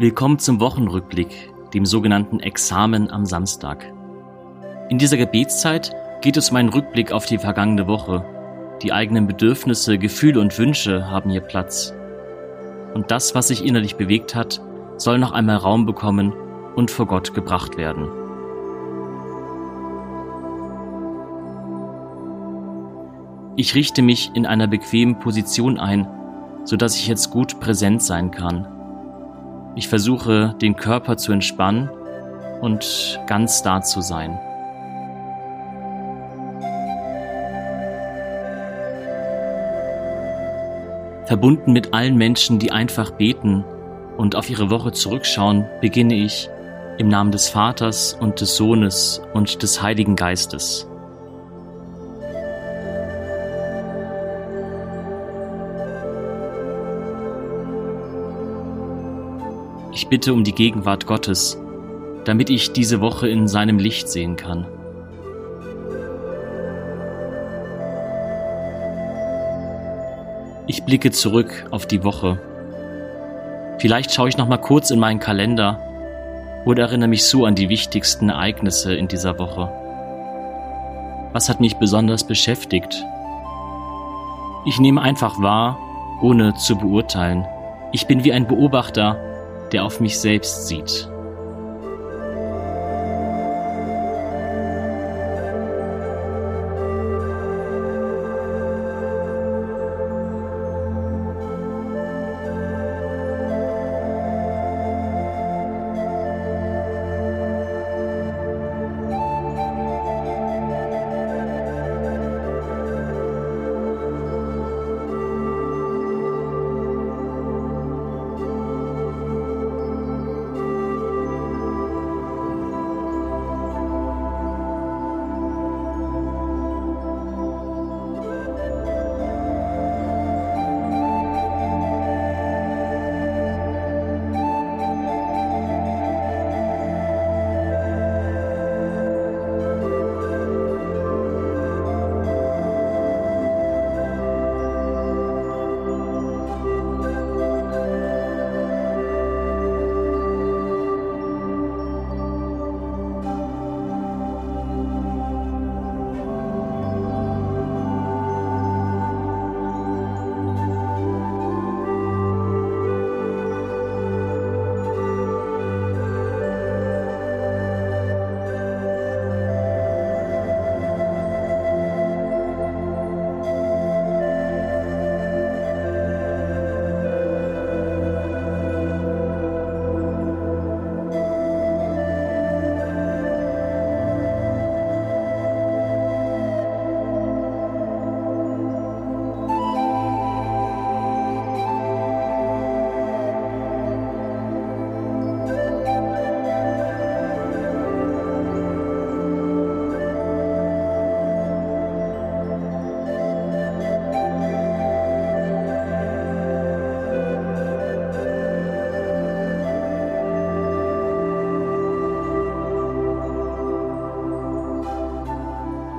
Willkommen zum Wochenrückblick, dem sogenannten Examen am Samstag. In dieser Gebetszeit geht es um einen Rückblick auf die vergangene Woche. Die eigenen Bedürfnisse, Gefühle und Wünsche haben hier Platz. Und das, was sich innerlich bewegt hat, soll noch einmal Raum bekommen und vor Gott gebracht werden. Ich richte mich in einer bequemen Position ein, sodass ich jetzt gut präsent sein kann. Ich versuche, den Körper zu entspannen und ganz da zu sein. Verbunden mit allen Menschen, die einfach beten und auf ihre Woche zurückschauen, beginne ich im Namen des Vaters und des Sohnes und des Heiligen Geistes. Ich bitte um die Gegenwart Gottes, damit ich diese Woche in seinem Licht sehen kann. Ich blicke zurück auf die Woche. Vielleicht schaue ich noch mal kurz in meinen Kalender oder erinnere mich so an die wichtigsten Ereignisse in dieser Woche. Was hat mich besonders beschäftigt? Ich nehme einfach wahr, ohne zu beurteilen. Ich bin wie ein Beobachter, der auf mich selbst sieht.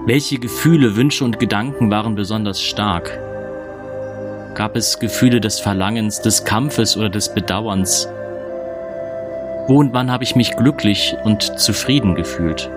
Welche Gefühle, Wünsche und Gedanken waren besonders stark? Gab es Gefühle des Verlangens, des Kampfes oder des Bedauerns? Wo und wann habe ich mich glücklich und zufrieden gefühlt?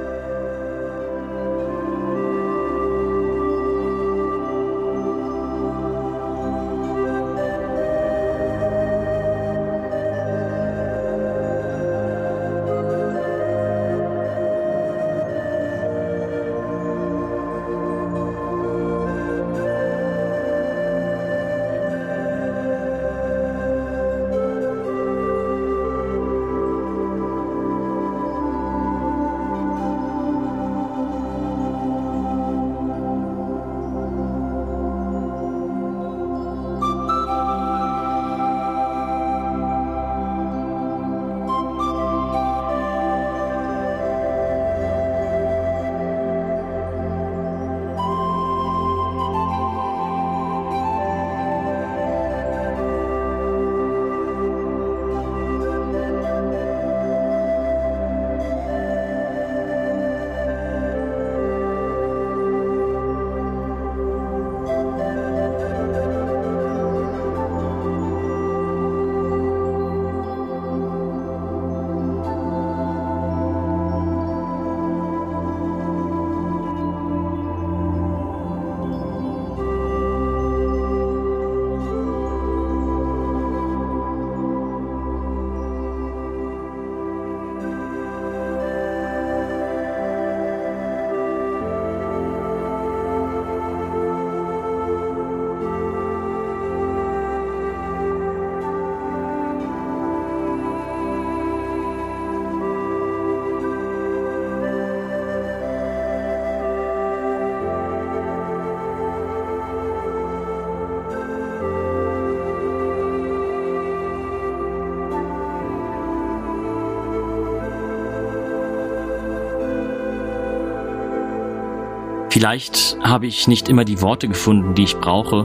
Vielleicht habe ich nicht immer die Worte gefunden, die ich brauche,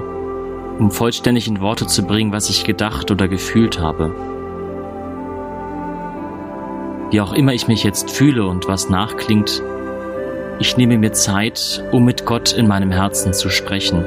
um vollständig in Worte zu bringen, was ich gedacht oder gefühlt habe. Wie auch immer ich mich jetzt fühle und was nachklingt, ich nehme mir Zeit, um mit Gott in meinem Herzen zu sprechen.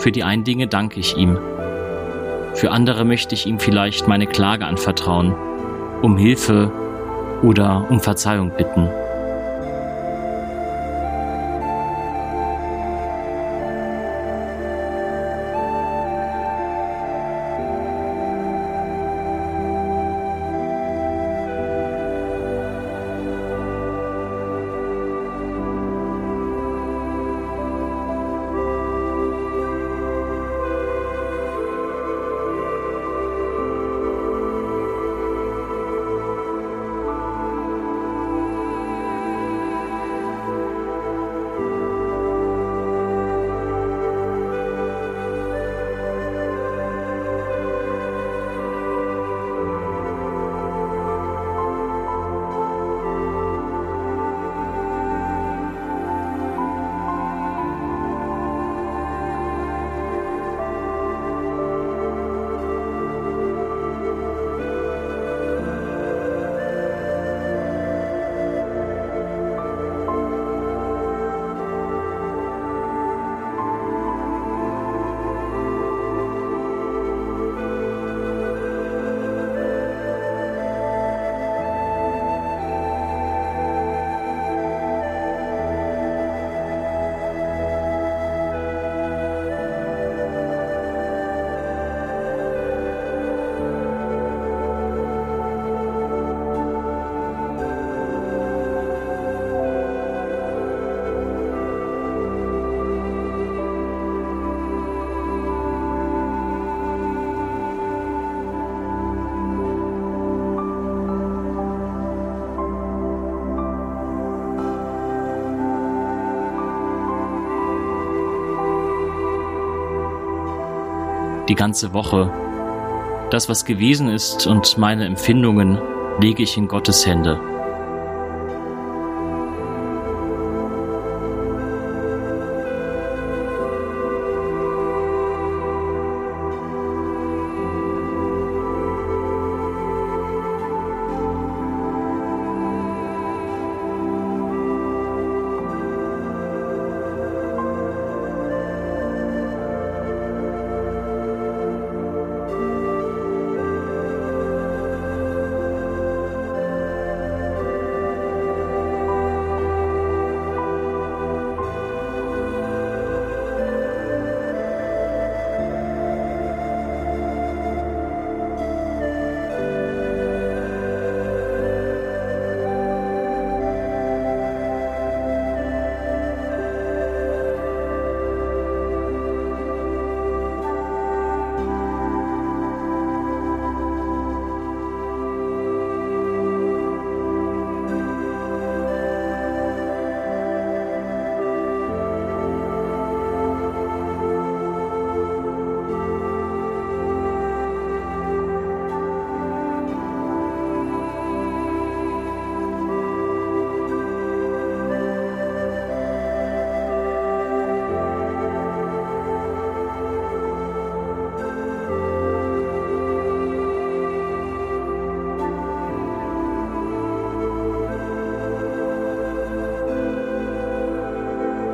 Für die einen Dinge danke ich ihm. Für andere möchte ich ihm vielleicht meine Klage anvertrauen, um Hilfe oder um Verzeihung bitten. Die ganze Woche. Das, was gewesen ist und meine Empfindungen lege ich in Gottes Hände.